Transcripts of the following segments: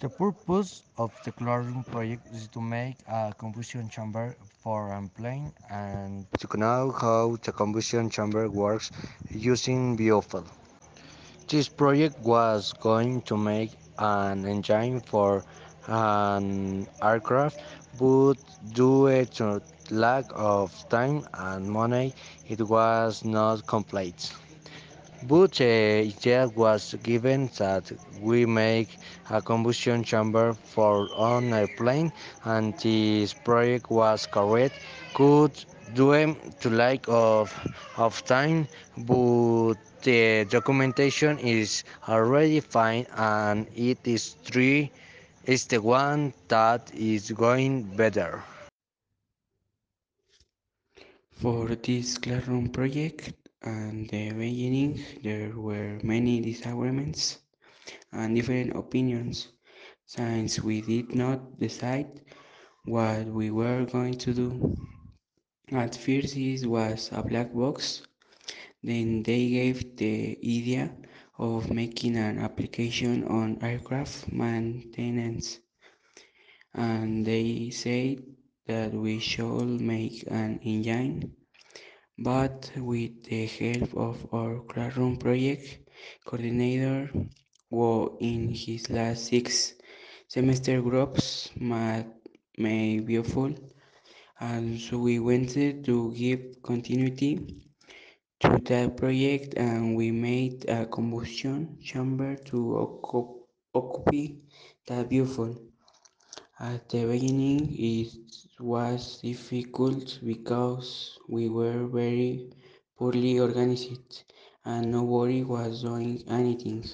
The purpose of the Classroom project is to make a combustion chamber for a plane and to know how the combustion chamber works using biofuel. This project was going to make an engine for an aircraft, but due to lack of time and money, it was not complete. But uh, the idea was given that we make a combustion chamber for an airplane, and this project was correct. Could due to lack of, of time, but the documentation is already fine, and it is three is the one that is going better. For this classroom project and the beginning, there were many disagreements and different opinions since we did not decide what we were going to do. At first, it was a black box. Then they gave the idea of making an application on aircraft maintenance, and they said that we should make an engine but with the help of our classroom project coordinator who in his last six semester groups math may biofuel and so we wanted to give continuity to that project and we made a combustion chamber to occupy that biofuel at the beginning, it was difficult because we were very poorly organized and nobody was doing anything.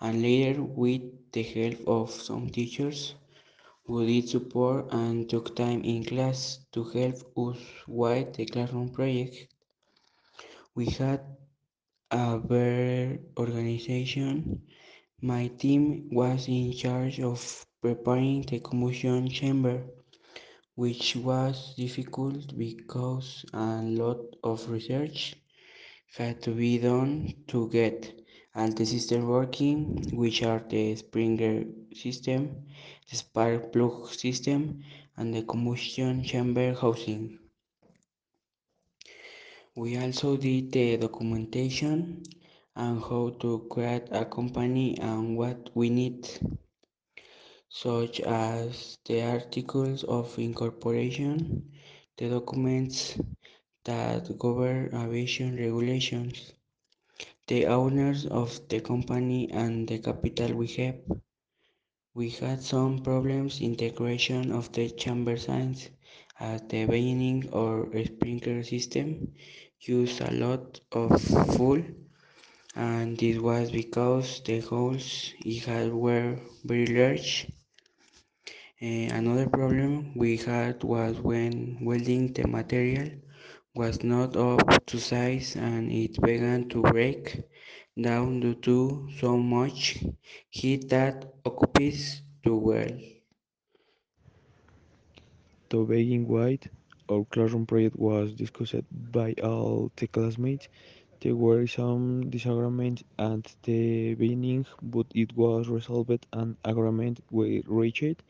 And later, with the help of some teachers who did support and took time in class to help us with the classroom project, we had a better organization my team was in charge of preparing the combustion chamber, which was difficult because a lot of research had to be done to get all the system working, which are the sprinkler system, the spark plug system, and the combustion chamber housing. We also did the documentation and how to create a company and what we need, such as the articles of incorporation, the documents that govern aviation regulations, the owners of the company and the capital we have. We had some problems in the creation of the chamber signs at the beginning our sprinkler system used a lot of fuel and this was because the holes it had were very large. Uh, another problem we had was when welding the material was not up to size and it began to break down due to so much heat that occupies the weld. To begin with, our classroom project was discussed by all the classmates. There were some disagreements at the beginning, but it was resolved and agreement was reached.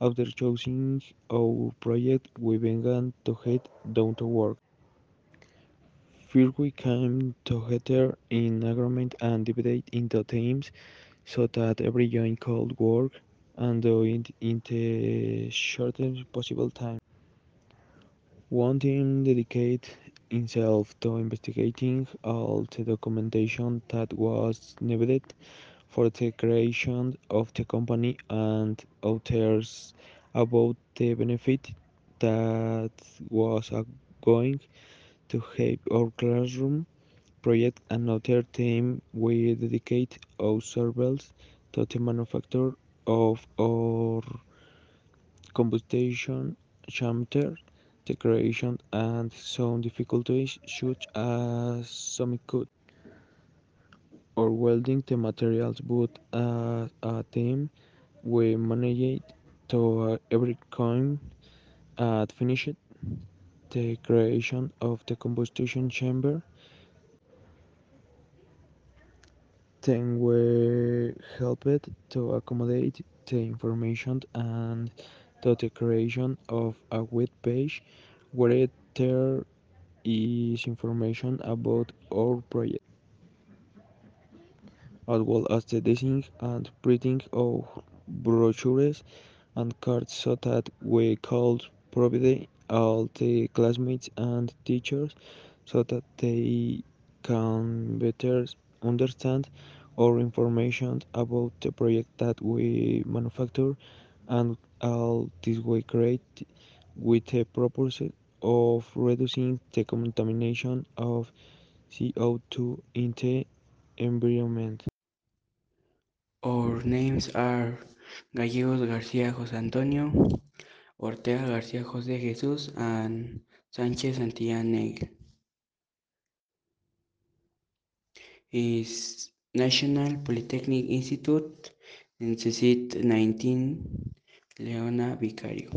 After choosing our project, we began to head down to work. First, we came together in agreement and divided into teams so that every joint could work and do it in the shortest possible time. One team dedicated itself to investigating all the documentation that was needed for the creation of the company and others about the benefit that was going to help our classroom project. Another team we dedicate ourselves to the manufacture of our combustion chamber the creation and some difficulties such as some could or welding the materials but as a team we managed to uh, every coin at finished the creation of the combustion chamber. Then we helped to accommodate the information and to the creation of a web page where there is information about our project, as well as the design and printing of brochures and cards so that we could provide all the classmates and teachers so that they can better understand our information about the project that we manufacture and all this we create with the purpose of reducing the contamination of CO2 in the environment. Names are Gallegos Garcia José Antonio, Ortega Garcia José Jesus, and Sanchez Santillán Negri. is National Polytechnic Institute, Necessit 19, Leona Vicario.